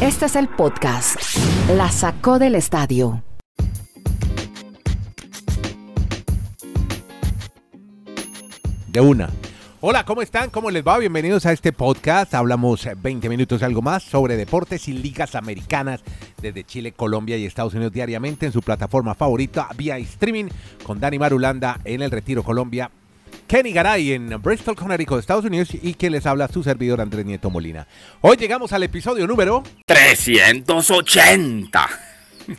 Este es el podcast. La sacó del estadio. De una. Hola, ¿cómo están? ¿Cómo les va? Bienvenidos a este podcast. Hablamos 20 minutos algo más sobre deportes y ligas americanas desde Chile, Colombia y Estados Unidos diariamente en su plataforma favorita vía streaming con Dani Marulanda en el Retiro Colombia. Kenny Garay en Bristol, Connecticut, Estados Unidos y quien les habla su servidor Andrés Nieto Molina. Hoy llegamos al episodio número 380.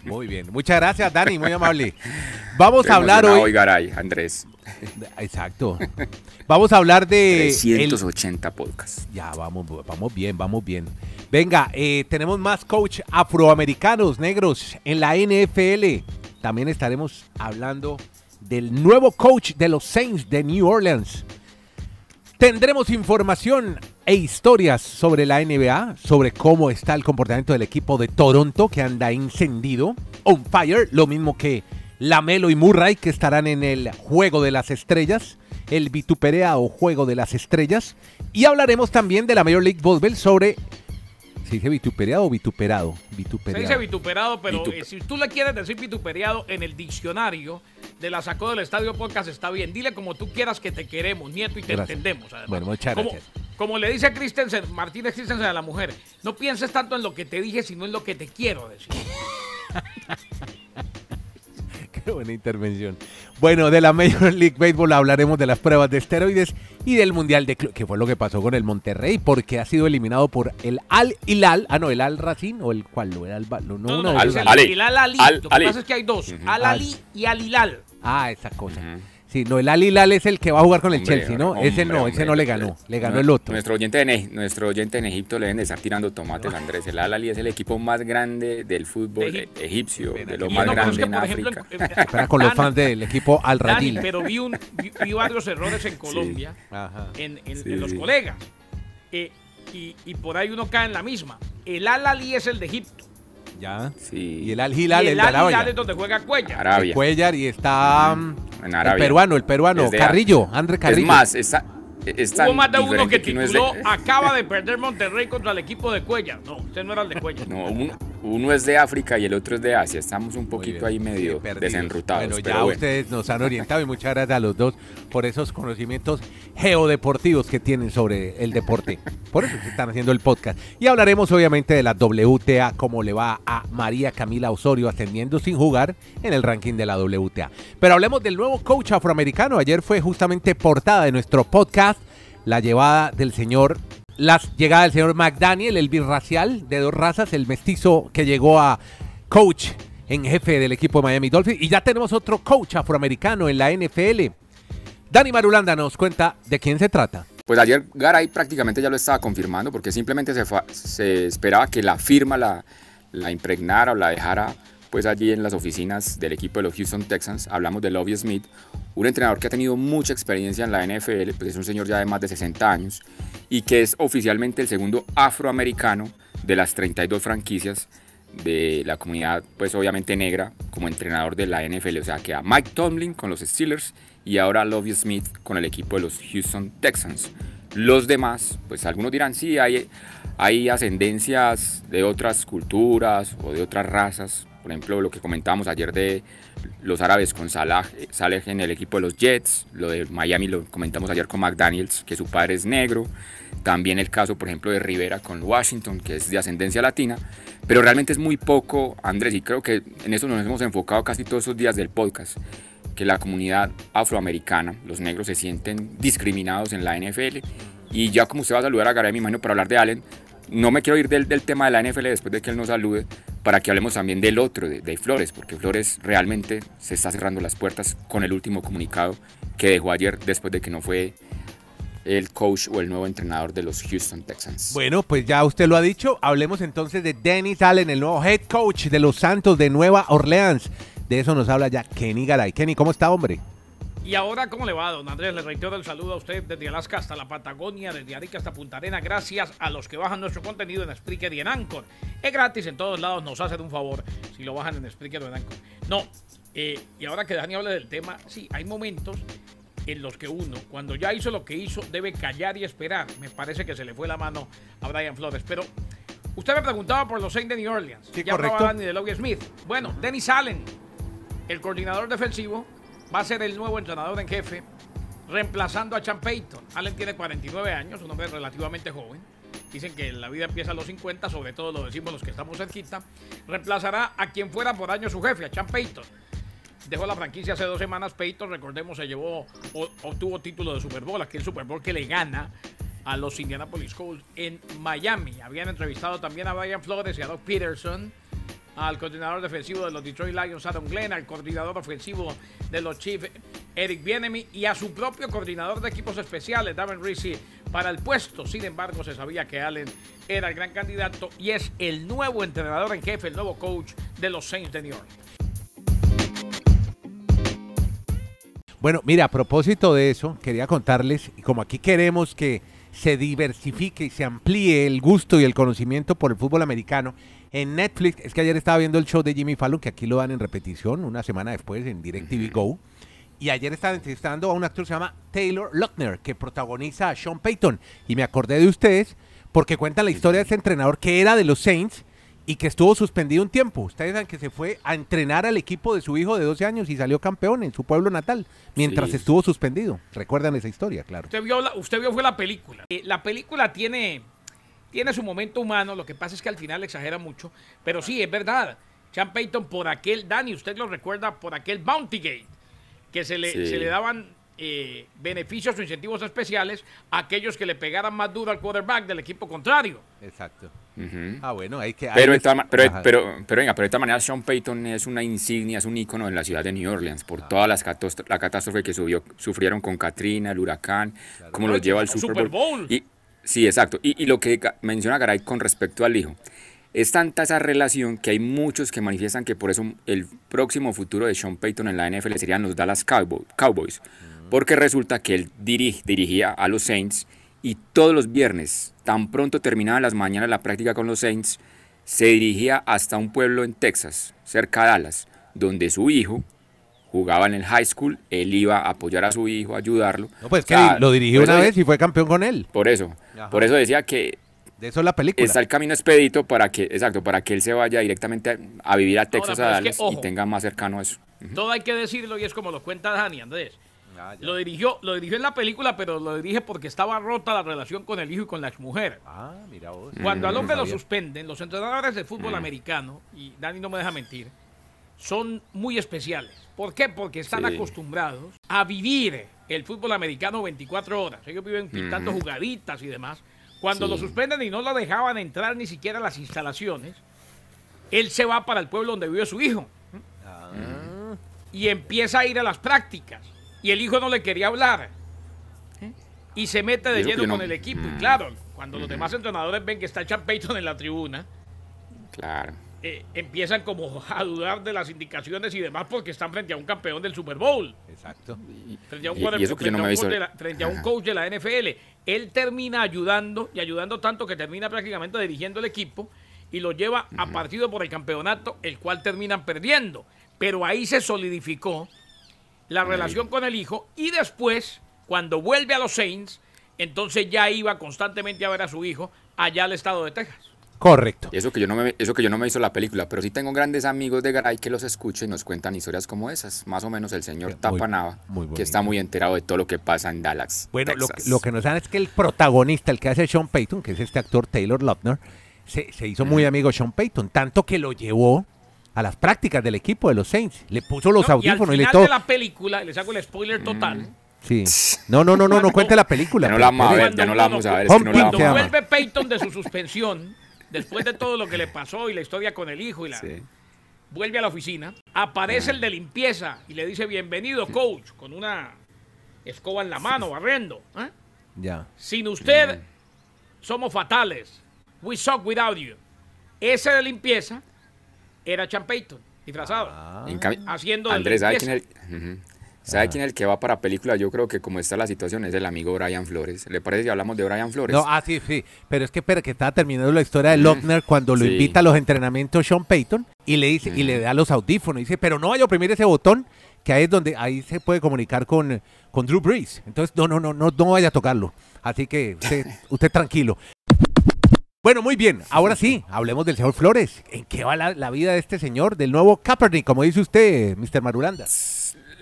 Muy bien, muchas gracias Dani, muy amable. Vamos a hablar emocionado hoy. Garay, Andrés. Exacto. Vamos a hablar de el- 380 podcasts. Ya, vamos, vamos bien, vamos bien. Venga, eh, tenemos más coach afroamericanos, negros, en la NFL. También estaremos hablando del nuevo coach de los Saints de New Orleans. Tendremos información e historias sobre la NBA, sobre cómo está el comportamiento del equipo de Toronto que anda encendido, on fire, lo mismo que Lamelo y Murray que estarán en el Juego de las Estrellas, el vitupereado Juego de las Estrellas, y hablaremos también de la Major League Baseball sobre ¿Se dice vitupereado o vituperado? Se dice vituperado, pero eh, si tú le quieres decir vituperiado en el diccionario de la sacó del estadio podcast está bien. Dile como tú quieras que te queremos, nieto, y te Gracias. entendemos. además. Bueno, muchas como, gracias. Como le dice a Christensen, Martínez Christensen a la mujer, no pienses tanto en lo que te dije, sino en lo que te quiero decir. Qué buena intervención. Bueno, de la Major League Baseball hablaremos de las pruebas de esteroides y del Mundial de Club, que fue lo que pasó con el Monterrey, porque ha sido eliminado por el Al Hilal, ah no, el Al Racing o el cual, o el no, no, No, uno no, esos. el, Al Ali. Al- Lo que pasa es que hay dos. Al Ali y Al Hilal. Ah, esa cosa. Sí, no, el Al Hilal es el que va a jugar con el Hombre, Chelsea, ¿no? hombre, ese no, ese hombre. no le ganó, le ganó el otro. Nuestro oyente, en, nuestro oyente en Egipto le deben de estar tirando tomates, Andrés. El Al-Ali es el equipo más grande del fútbol De egipcio, de lo más no, grande que, en ejemplo, África. en- en- Espera con los fans del equipo Al Dani, Radil. pero vi, un, vi, vi varios errores en Colombia. Ajá. en, en- Sí, en los sí. colegas. Eh, y, y por ahí uno cae en la misma. El Al Ali es el de Egipto. Ya. Sí. Y el Al Hilal, y el el de Al Hilal es donde juega Cuellar. Arabia. Cuellar y está mm, En el Arabia. peruano, el peruano, Desde- Carrillo, André Carrillo. Es más, está, es tan Hubo más de uno que uno es de- tituló Acaba de perder Monterrey contra el equipo de Cuellar. No, usted no era el de Cuellar. No, uno, uno es de África y el otro es de Asia. Estamos un poquito ahí medio Sí, desenrutados. Bueno, pero ya bueno. ustedes nos han orientado y muchas gracias a los dos por esos conocimientos geodeportivos que tienen sobre el deporte. Por eso se están haciendo el podcast. Y hablaremos obviamente de la WTA, cómo le va a María Camila Osorio ascendiendo sin jugar en el ranking de la WTA. Pero hablemos del nuevo coach afroamericano. Ayer fue justamente portada de nuestro podcast la llevada del señor la llegada del señor McDaniel, el birracial de dos razas, el mestizo que llegó a coach en jefe del equipo de Miami Dolphins. Y ya tenemos otro coach afroamericano en la NFL. Dani Marulanda nos cuenta de quién se trata. Pues ayer Garay prácticamente ya lo estaba confirmando porque simplemente se, se esperaba que la firma la, la impregnara o la dejara pues allí en las oficinas del equipo de los Houston Texans. Hablamos de Lovie Smith, un entrenador que ha tenido mucha experiencia en la NFL, pues es un señor ya de más de 60 años y que es oficialmente el segundo afroamericano de las 32 franquicias de la comunidad, pues obviamente negra, como entrenador de la NFL. O sea, que a Mike Tomlin con los Steelers y ahora Lovie Smith con el equipo de los Houston Texans. Los demás, pues algunos dirán, sí, hay, hay ascendencias de otras culturas o de otras razas. Por ejemplo, lo que comentábamos ayer de los árabes con Salah, eh, Saleh en el equipo de los Jets, lo de Miami lo comentamos ayer con McDaniels, que su padre es negro. También el caso, por ejemplo, de Rivera con Washington, que es de ascendencia latina. Pero realmente es muy poco, Andrés, y creo que en eso nos hemos enfocado casi todos esos días del podcast, que la comunidad afroamericana, los negros se sienten discriminados en la NFL. Y ya como usted va a saludar a Garay, me imagino, para hablar de Allen, no me quiero ir del, del tema de la NFL después de que él nos salude, para que hablemos también del otro, de, Flores, porque Flores realmente se está cerrando las puertas con el último comunicado que dejó ayer después de que no fue el coach o el nuevo entrenador de los Houston Texans. Bueno, pues ya usted lo ha dicho. Hablemos entonces de Dennis Allen, el nuevo head coach de los Santos de Nueva Orleans. De eso nos habla ya Kenny Garay. Kenny, ¿cómo está, hombre? Y ahora, ¿cómo le va, don Andrés? Le reitero el saludo a usted desde Alaska hasta la Patagonia, desde Arica hasta Punta Arena. Gracias a los que bajan nuestro contenido en Spreaker y en Anchor. Es gratis en todos lados, nos hacen un favor si lo bajan en Spreaker o en Anchor. No, eh, y ahora que Dani habla del tema, sí, hay momentos en los que uno, cuando ya hizo lo que hizo, debe callar y esperar. Me parece que se le fue la mano a Brian Flores. Pero Usted me preguntaba por los Saints de New Orleans. Sí, ya correcto. Danny de Logie Smith. Bueno, Dennis Allen, el coordinador defensivo, va a ser el nuevo entrenador en jefe, reemplazando a Chan Payton. Allen tiene 49 años, un hombre relativamente joven. Dicen que la vida empieza a los 50, sobre todo lo decimos los que estamos cerquita. Reemplazará a quien fuera por año su jefe, a Chan Payton. Dejó la franquicia hace dos semanas. Peyton, recordemos, se llevó, o- obtuvo título de Super Bowl, aquel Super Bowl que le gana a los Indianapolis Colts en Miami. Habían entrevistado también a Brian Flores y a Doug Peterson, al coordinador defensivo de los Detroit Lions, Adam Glenn, al coordinador ofensivo de los Chiefs, Eric Bienemy, y a su propio coordinador de equipos especiales, Darren Rizzi, para el puesto. Sin embargo, se sabía que Allen era el gran candidato y es el nuevo entrenador en jefe, el nuevo coach de los Saints de New York. Bueno, mira, a propósito de eso, quería contarles, y como aquí queremos que se diversifique y se amplíe el gusto y el conocimiento por el fútbol americano, en Netflix, es que ayer estaba viendo el show de Jimmy Fallon, que aquí lo dan en repetición, una semana después en DirecTV Go, y ayer estaba entrevistando a un actor que se llama Taylor Lautner, que protagoniza a Sean Payton, y me acordé de ustedes porque cuentan la historia de ese entrenador que era de los Saints, y que estuvo suspendido un tiempo. Ustedes saben que se fue a entrenar al equipo de su hijo de 12 años y salió campeón en su pueblo natal mientras Sí. estuvo suspendido. Recuerdan esa historia, claro. Usted vio, la, usted vio fue la película. Eh, la película tiene, tiene su momento humano, lo que pasa es que al final exagera mucho, pero sí, es verdad. Sean Payton por aquel, Dani, usted lo recuerda, por aquel Bounty Gate, que se le, Sí. se le daban eh, beneficios o incentivos especiales a aquellos que le pegaran más duro al quarterback del equipo contrario. Exacto. Ah, bueno, hay que... Pero, hay- pero, Ajá. pero, pero venga, pero de todas maneras Sean Payton es una insignia, es un ícono en la ciudad de New Orleans Ah. por todas las la catástrofe que subió, sufrieron con Katrina, el huracán, cómo Claro, los lleva al Super Super Bowl. Bowl. Y, sí, exacto. Y, y lo que menciona Garay con respecto al hijo, es tanta esa relación que hay muchos que manifiestan que por eso el próximo futuro de Sean Payton en la NFL serían los Dallas Cowboy- Cowboys. Porque resulta que él diri- dirigía a los Saints y todos los viernes, tan pronto terminaba las mañanas la práctica con los Saints, se dirigía hasta un pueblo en Texas, cerca de Dallas, donde su hijo jugaba en el high school, él iba a apoyar a su hijo, a ayudarlo. No, pues O que lo dirigió una vez y fue campeón con él. Por eso, Ajá. por eso decía que De eso es la película. está el camino expedito para que, exacto, para que él se vaya directamente a, vivir a Texas, a es que, Dallas ojo. y tenga más cercano eso. Todo hay que decirlo y es como lo cuenta Dani Andrés. Ah. Lo dirigió, lo dirigió en la película, pero lo dirige porque estaba rota la relación con el hijo y con la exmujer. Ah, mira vos. Cuando al Mm, hombre lo suspenden, los entrenadores de fútbol americano, y Dani no me deja mentir, son muy especiales. ¿Por qué? Porque están Sí. acostumbrados a vivir el fútbol americano 24 horas. Ellos viven pintando jugaditas y demás. Cuando Sí. lo suspenden y no lo dejaban entrar ni siquiera a las instalaciones, él se va para el pueblo donde vive su hijo Ah, y empieza a ir a las prácticas. Y el hijo no le quería hablar. Y se mete de Y lleno no- con el equipo. Y Mm. claro, cuando los demás entrenadores ven que está Chan Payton en la tribuna, Claro. Eh, empiezan como a dudar de las indicaciones y demás porque están frente a un campeón del Super Bowl. Exacto. Frente a un, de la- coach de la NFL. Él termina ayudando y ayudando tanto que termina prácticamente dirigiendo el equipo y lo lleva a partido por el campeonato, el cual terminan perdiendo. Pero ahí se solidificó la relación con el hijo y después, cuando vuelve a los Saints, entonces ya iba constantemente a ver a su hijo allá al estado de Texas. Correcto. Y eso que yo no me, eso que yo no me hizo la película, pero sí tengo grandes amigos de Garay que los escuchan y nos cuentan historias como esas. Más o menos el señor Muy- Tapanava, muy que está muy enterado de todo lo que pasa en Dallas. Bueno, lo, Texas. lo que nos dan es que el protagonista, el que hace Sean Payton, que es este actor Taylor Lautner, se, se hizo muy amigo de Sean Payton, tanto que lo llevó a las prácticas del equipo de los Saints. Le puso los ¿no? audífonos y y, le al final todo. de la película, le saco el spoiler total. Sí. No, no, no, no, no cuente la película. Ya no la pero- vamos a ver, ya no la vamos a ver. Es Home que no la Team vamos se a llama. ver. Vuelve Peyton de su suspensión, después de todo lo que le pasó y la historia con el hijo y la, Sí. vuelve a la oficina, aparece el de limpieza y le dice bienvenido coach, con una escoba en la mano, barrendo. ¿eh? Ya. Sin usted somos fatales. We suck without you. Ese de limpieza era Chan Peyton, disfrazado. Ah. Haciendo Andrés, ¿sabe quién, limpieza. es el, Ujú. ¿Sabe quién es el que va para película? Yo creo que como está la situación es el amigo Brian Flores. ¿Le parece si hablamos de Brian Flores? No, ah, sí, sí. Pero es que, pero que estaba terminando la historia de Lochner cuando lo Sí. invita a los entrenamientos Sean Payton y le dice, y le da los audífonos. Y dice, pero no vaya a oprimir ese botón, que ahí es donde ahí se puede comunicar con, con Drew Brees. Entonces, no, no, no, no, no vaya a tocarlo. Así que usted, usted tranquilo. Bueno, muy bien. Ahora sí, hablemos del señor Flores. ¿En qué va la, la vida de este señor, del nuevo Kaepernick, como dice usted, Mr. Marulanda?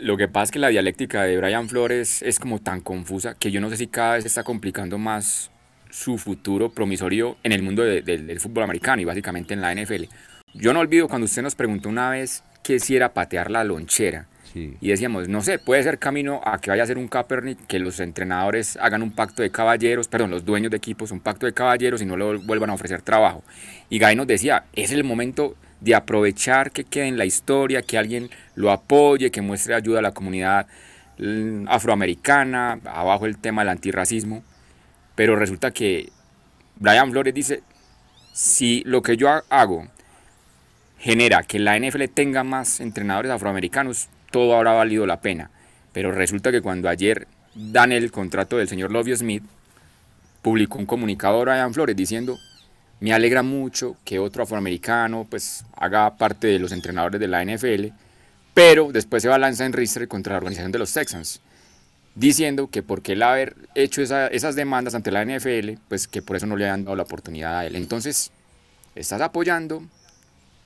Lo que pasa es que la dialéctica de Brian Flores es como tan confusa que yo no sé si cada vez está complicando más su futuro promisorio en el mundo de- del- fútbol americano y básicamente en la NFL. Yo no olvido cuando usted nos preguntó una vez que si era patear la lonchera. Y decíamos, no sé, puede ser camino a que vaya a ser un Kaepernick, que los entrenadores hagan un pacto de caballeros, perdón, los dueños de equipos, un pacto de caballeros y no le vuelvan a ofrecer trabajo. Y Guy nos decía, es el momento de aprovechar que quede en la historia, que alguien lo apoye, que muestre ayuda a la comunidad mm, afroamericana, abajo el tema del antirracismo. Pero resulta que Brian Flores dice, si lo que yo ha- hago genera que la NFL tenga más entrenadores afroamericanos, todo habrá valido la pena. Pero resulta que cuando ayer dan el contrato del señor Lovie Smith, publicó un comunicado Brian Flores diciendo, me alegra mucho que otro afroamericano pues haga parte de los entrenadores de la NFL, pero después se va a lanzar en ristre contra la organización de los Texans, diciendo que porque él haber hecho esa- esas demandas ante la NFL, pues que por eso no le han dado la oportunidad a él. Entonces, ¿estás apoyando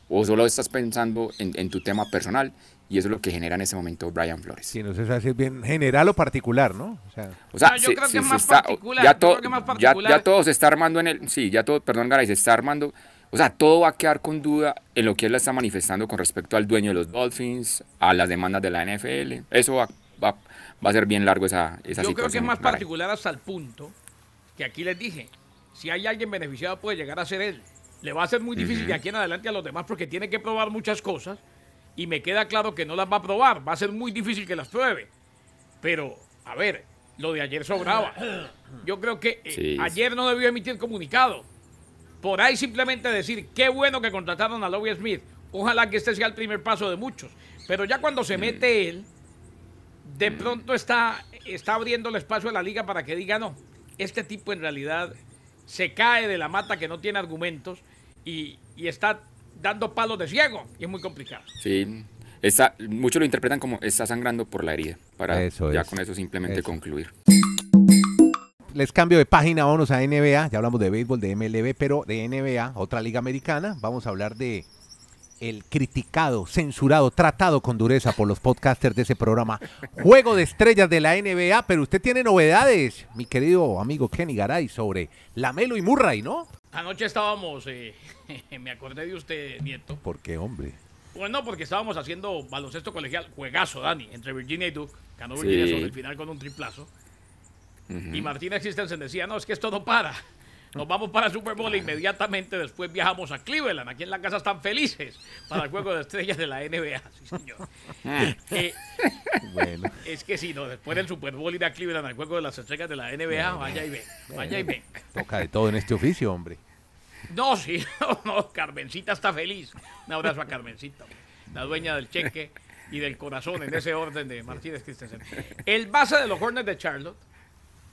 o solo estás pensando en, en tu tema personal? Y eso es lo que genera en ese momento Brian Flores. Sí, no sé si es bien general o particular, ¿no? O sea, O sea, No, yo se- creo que se- es se más está- particular, Ya, yo creo que ya- todo se está armando en el. Sí, ya todo, perdón, Garay, se está armando. O sea, todo va a quedar con duda en lo que él la está manifestando con respecto al dueño de los Dolphins, a las demandas de la NFL. Eso va, va- va a ser bien largo esa, esa Yo situación. creo que es más Garay. particular hasta el punto que aquí les dije, si hay alguien beneficiado puede llegar a ser él. Le va a ser muy difícil de aquí en adelante a los demás porque tiene que probar muchas cosas y me queda claro que no las va a probar. Va a ser muy difícil que las pruebe. Pero, a ver, lo de ayer sobraba. Yo creo que eh, Sí. ayer no debió emitir comunicado. Por ahí simplemente decir, qué bueno que contrataron a Lovie Smith. Ojalá que este sea el primer paso de muchos. Pero ya cuando se mete él, de pronto está, está abriendo el espacio a la liga para que diga, no, este tipo en realidad se cae de la mata que no tiene argumentos y, y está dando palos de ciego. Y es muy complicado. Sí. Está, muchos lo interpretan como está sangrando por la herida. Para Eso ya es. con eso simplemente Eso. concluir. les cambio de página, vámonos a NBA. Ya hablamos de béisbol, de MLB, pero de NBA, otra liga americana. Vamos a hablar de el criticado, censurado, tratado con dureza por los podcasters de ese programa. Juego de estrellas de la NBA, pero usted tiene novedades, mi querido amigo Kenny Garay, sobre Lamelo y Murray, ¿no? Anoche estábamos, eh, me acordé de usted, Nieto. ¿Por qué, hombre? Bueno, porque estábamos haciendo baloncesto colegial, juegazo, Dani, entre Virginia y Duke. Ganó Sí. Virginia sobre el final con un triplazo. Y Martina Christensen decía, no, es que esto no para. Nos vamos para Super Bowl e inmediatamente después viajamos a Cleveland. Aquí en la casa están felices para el juego de estrellas de la NBA. Sí, señor. Eh, Bueno, es que si no, después del Super Bowl ir a Cleveland al juego de las estrellas de la NBA, vaya y ven, vaya y ven. toca de todo en este oficio, hombre. No, sí, no, no, Carmencita está feliz. Un abrazo a Carmencita, la dueña del cheque y del corazón en ese orden de Martínez Christensen. El base de los Hornets de Charlotte,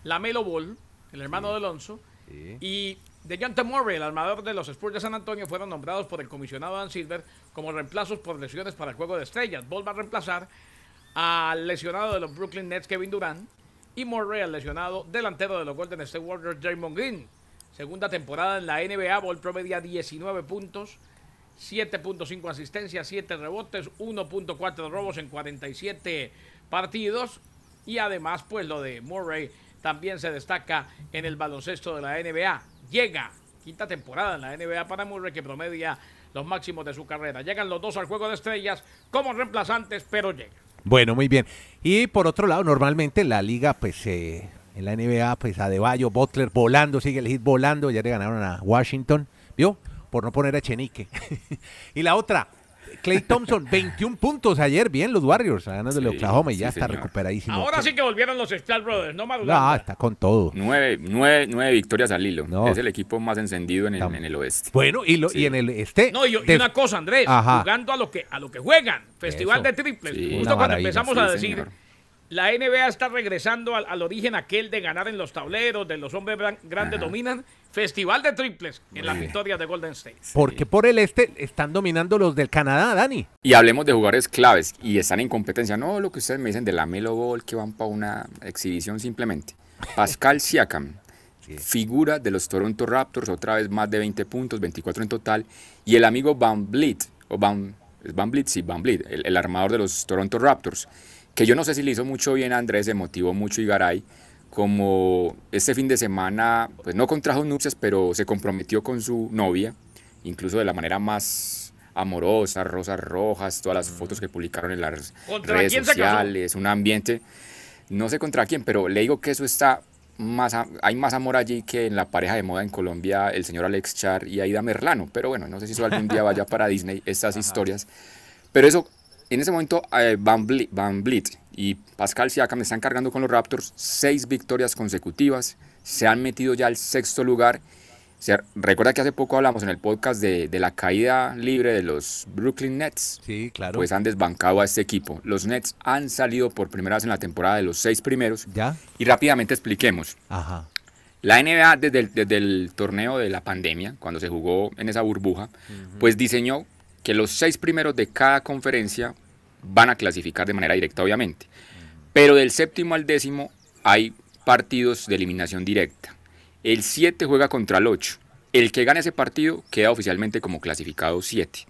Lamelo Ball, el hermano de Alonso, y DeJounte Murray, el armador de los Spurs de San Antonio, fueron nombrados por el comisionado Dan Silver como reemplazos por lesiones para el juego de estrellas. Ball va a reemplazar al lesionado de los Brooklyn Nets, Kevin Durant, y Murray al lesionado delantero de los Golden State Warriors, Draymond Green. Segunda temporada en la NBA, Ball promedia 19 puntos, 7.5 asistencias, 7 rebotes, 1.4 robos en 47 partidos. Y además, pues lo de Murray también se destaca en el baloncesto de la NBA. Llega quinta temporada en la NBA para Murray que promedia los máximos de su carrera. Llegan los dos al juego de estrellas como reemplazantes, pero llegan. Bueno, muy bien. Y por otro lado, normalmente la liga, pues eh, en la NBA, pues Adebayo, Butler volando, sigue el hit volando, ya le ganaron a Washington, ¿vio? Por no poner a Chenique. y la otra, Clay Thompson, 21 puntos ayer, bien los Warriors, a Sí, Oklahoma y sí, ya está señor. recuperadísimo. Ahora sí que volvieron los Splash Brothers, ¿no, No, Madulanda? está con todo. Nueve, nueve, nueve victorias al hilo. No. Es el equipo más encendido en el, Tam- en el oeste. Bueno, y, lo, Sí. y en el este... No, y, una cosa, Andrés, Ajá. jugando a lo que a lo que juegan, Festival Eso. de triples. Sí. Justo cuando empezamos sí, a decir, señor. La NBA está regresando al, al origen aquel de ganar en los tableros, de los hombres gran- grandes dominan. Festival de triples en las victorias de Golden State. Porque por el este están dominando los del Canadá, Dani. Y hablemos de jugadores claves y están en competencia. No lo que ustedes me dicen de la Melo Ball que van para una exhibición simplemente. Pascal Siakam Sí. figura de los Toronto Raptors, otra vez más de 20 puntos, 24 en total. Y el amigo Van Vliet, o Van, ¿es Van Vliet? Sí, Van el, el armador de los Toronto Raptors, que yo no sé si le hizo mucho bien a Andrés, se motivó mucho y Garay, como este fin de semana, pues no contrajo nupcias, pero se comprometió con su novia, incluso de la manera más amorosa, rosas rojas, todas las fotos que publicaron en las ¿Contra redes sociales, un ambiente, no sé contra quién, pero le digo que eso está más, hay más amor allí que en la pareja de moda en Colombia, el señor Alex Char y Aida Merlano, pero bueno, no sé si eso algún día vaya para Disney, estas historias, pero eso, en ese momento eh, Van, Vliet, Van Vliet y Pascal Siakam están cargando con los Raptors seis victorias consecutivas, se han metido ya al sexto lugar. Se, recuerda que hace poco hablamos en el podcast de, de la caída libre de los Brooklyn Nets. Sí, claro. Pues han desbancado a este equipo. Los Nets han salido por primera vez en la temporada de los seis primeros. ¿Ya? Y rápidamente expliquemos. Ajá. La NBA desde el, desde el torneo de la pandemia, cuando se jugó en esa burbuja, pues diseñó que los seis primeros de cada conferencia van a clasificar de manera directa, obviamente. Pero del séptimo al décimo hay partidos de eliminación directa. El 7 juega contra el 8. El que gane ese partido queda oficialmente como clasificado 7.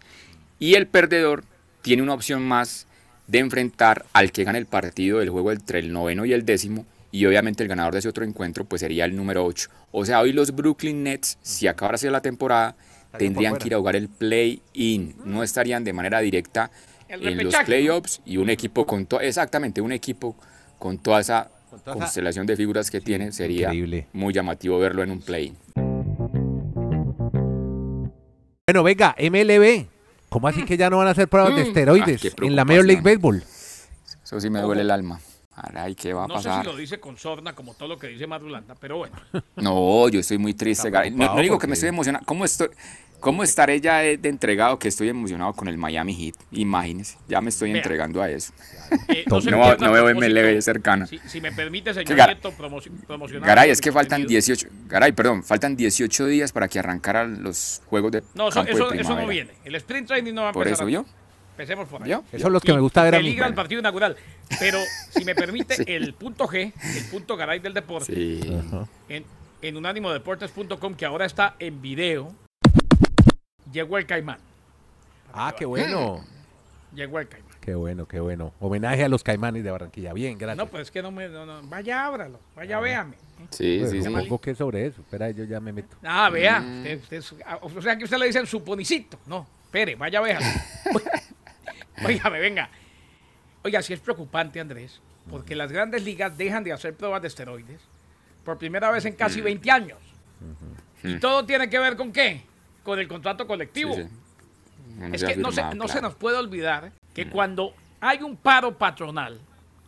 Y el perdedor tiene una opción más de enfrentar al que gane el partido del juego entre el noveno y el décimo. Y obviamente el ganador de ese otro encuentro pues sería el número 8. O sea, hoy los Brooklyn Nets, si acabara la temporada, tendrían que ir a jugar el play-in. No estarían de manera directa El en los repechaje, ¿no? playoffs y un equipo con todo, exactamente, un equipo con toda esa Con toda esa- constelación de figuras que tiene, sería increíble. muy llamativo verlo en un play. Bueno, venga, MLB. ¿Cómo así que ya no van a hacer pruebas de Mm. esteroides Ah, en la Major League. Baseball? Eso sí me duele el alma. Caray, ¿qué va a No sé pasar? si lo dice con sorna como todo lo que dice Madulanda, pero bueno. No, yo estoy muy triste. Gary. No, no digo que me estoy emocionado. ¿Cómo, estoy, ¿Cómo estaré ya de, de entregado que estoy emocionado con el Miami Heat? Imagínese, ya me estoy Vea. entregando a eso. Eh, No, no, no veo MLB cercana. Si, si me permite, señor Gar- Nieto, promoci- promocionar. Garay, es que faltan contenido. 18. Garay, perdón, faltan 18 días para que arrancaran los juegos de No, eso, campo de eso, eso no viene. El sprint training no va a Por empezar. eso yo. Empecemos por ahí. ¿Yo? Esos son los que me gusta ver a mí. El partido inaugural. Pero si me permite, Sí. el punto G, el punto Garay del deporte, Sí. en, en unánimodeportes.com, que ahora está en video, llegó el caimán. Ah, qué bueno. Llegó el caimán. Qué bueno, qué bueno. Homenaje a los caimanes de Barranquilla. Bien, gracias. No, pues es que no me. no, no, vaya, ábralo. Vaya, véame. Sí, Pues, sí, sí. supongo que es sobre eso. Espera, yo ya me meto. Ah, vea. Mm. usted- usted es- ah, o sea que usted le dicen suponicito. No, espere, vaya, véalo. Óigame, venga. Oiga, sí es preocupante, Andrés, porque las grandes ligas dejan de hacer pruebas de esteroides por primera vez en casi 20 años. Y todo tiene que ver con qué? Con el contrato colectivo. Sí, sí. No Es que no se, no se nos puede olvidar que cuando hay un paro patronal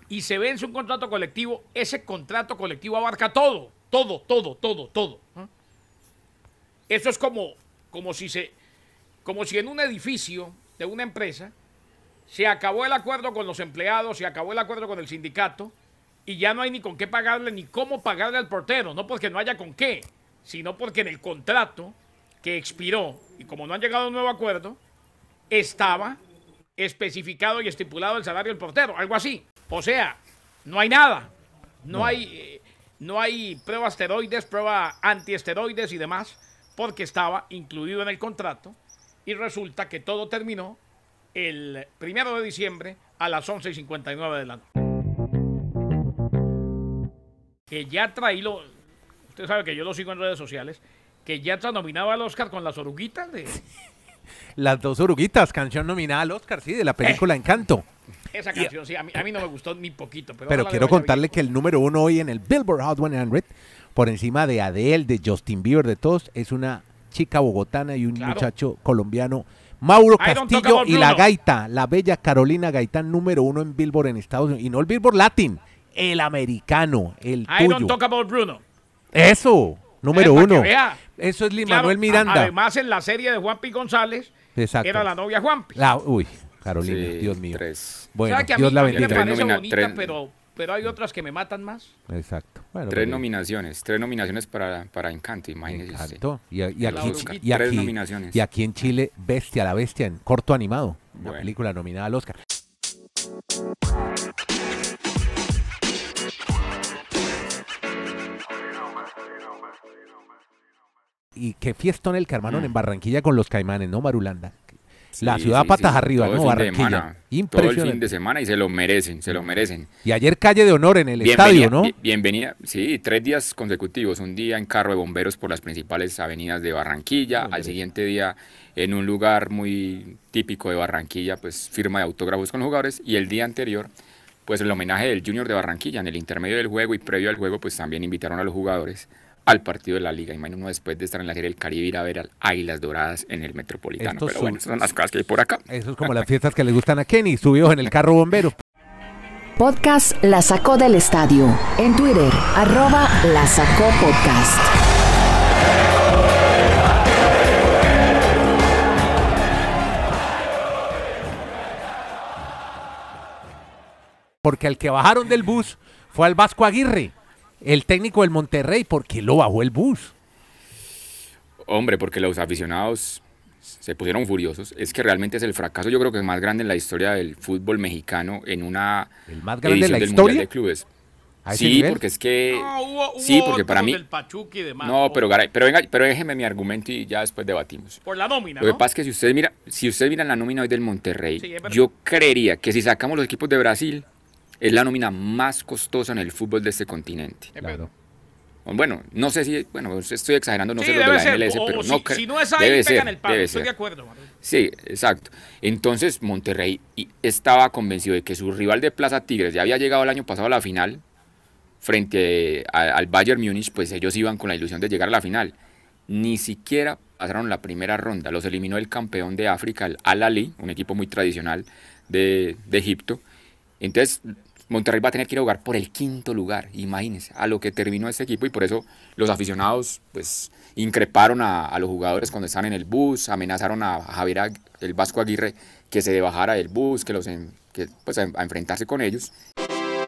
y se vence un contrato colectivo, ese contrato colectivo abarca todo, todo, todo, todo, todo. Eso es como, como si se, como si en un edificio de una empresa se acabó el acuerdo con los empleados, se acabó el acuerdo con el sindicato y ya no hay ni con qué pagarle ni cómo pagarle al portero, no porque no haya con qué, sino porque en el contrato que expiró y como no han llegado a un nuevo acuerdo, estaba especificado y estipulado el salario del portero, algo así. O sea, no hay nada. No, hay eh, no hay prueba esteroides, prueba antiesteroides y demás, porque estaba incluido en el contrato y resulta que todo terminó el primero de diciembre a las 11 y 59 de la noche. Que ya traílo, usted sabe que yo lo sigo en redes sociales, que ya está nominado al Oscar con las oruguitas de Las dos oruguitas, canción nominada al Oscar, sí, de la película Encanto. esa canción. Sí, a mí, a mí no me gustó ni poquito. Pero, quiero contarle bien. que el número uno hoy en el Billboard Hot 100, por encima de Adele, de Justin Bieber, de todos, es una chica bogotana y un Claro. muchacho colombiano, Mauro don't Castillo y la gaita, la bella Carolina Gaitán, número uno en Billboard en Estados Unidos. Y no el Billboard Latin, el americano, el I don't tuyo. talk about Bruno. Eso, número Eh, uno. Eso es Lin Claro, Manuel a- Miranda. Además, en la serie de Juan P. González, Exacto. era la novia Juanpi. La- uy, Carolina, Sí, Dios mío. Tres. Bueno, ¿Sabe que a Dios la bendiga. Tres bonita, tres- pero, pero hay otras que me matan más? Exacto. Bueno, Tres pues, nominaciones, tres nominaciones para, para Encanto, me imagínese usted. encantó. Y, aquí, y, Tres aquí, nominaciones. y aquí en Chile, Bestia, la Bestia, en corto animado. Una Bueno. película nominada al Oscar. Y qué fiestón el que armaron Mm. en Barranquilla con los caimanes, ¿no, Marulanda? La ciudad sí, patas sí. arriba, Todo ¿no? Barranquilla. semana, Todo el fin de semana y se lo merecen, se lo merecen. Y ayer calle de honor en el Bienvenida- estadio, ¿no? bi- Bienvenida, sí, tres días consecutivos. Un día en carro de bomberos por las principales avenidas de Barranquilla, al siguiente día en un lugar muy típico de Barranquilla, pues firma de autógrafos con los jugadores, y el día anterior, pues el homenaje del Junior de Barranquilla, en el intermedio del juego y previo al juego, pues también invitaron a los jugadores al partido de la liga. Imagino uno después de estar en la Serie del Caribe ir a ver al Águilas Doradas en el Metropolitano. Estos Pero son- bueno, esas son las cosas que hay por acá. Eso es como las fiestas que le gustan a Kenny, subió en el carro bombero. Podcast La Sacó del Estadio. En Twitter, arroba La Sacó Podcast. Porque al que bajaron del bus fue al Vasco Aguirre, el técnico del Monterrey. ¿Por qué lo bajó el bus? Hombre, porque los aficionados se pusieron furiosos. Es que realmente es el fracaso, yo creo que es más grande en la historia del fútbol mexicano en una ¿El más grande de edición la del historia? Mundial de Clubes. ¿A ese Sí, nivel? porque es que No, hubo- sí, porque para mí y demás, no, pero Garay, pero venga, pero déjeme mi argumento y ya después debatimos. Por la nómina, Lo que ¿no? pasa es que si ustedes mira, si ustedes miran la nómina hoy del Monterrey, Sí, yo creería que si sacamos los equipos de Brasil es la nómina más costosa en el fútbol de este continente. Claro. Bueno, no sé si, bueno, estoy exagerando, no Sí, sé los de la ser. MLS, o- pero o no si, creo. si no es ahí, debe pegan ser, el palo. debe Estoy ser. de acuerdo, Manuel. Sí, exacto. Entonces Monterrey estaba convencido de que su rival de Plaza Tigres ya había llegado el año pasado a la final frente a- al Bayern Múnich, pues ellos iban con la ilusión de llegar a la final. Ni siquiera pasaron la primera ronda, los eliminó el campeón de África, el Al Ali, un equipo muy tradicional de, de Egipto. Entonces Monterrey va a tener que ir a jugar por el quinto lugar, imagínense, a lo que terminó este equipo y por eso los aficionados pues increparon a, los jugadores cuando estaban en el bus, amenazaron a Javier el Vasco Aguirre que se bajara del bus, que los que, pues, a, enfrentarse con ellos.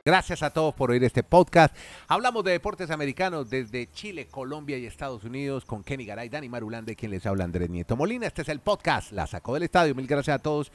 Gracias a todos por oír este podcast. Hablamos de deportes americanos desde Chile, Colombia y Estados Unidos con Kenny Garay, Dani Marulán, de quien les habla Andrés Nieto Molina. Este es el podcast, la sacó del estadio. Mil gracias a todos.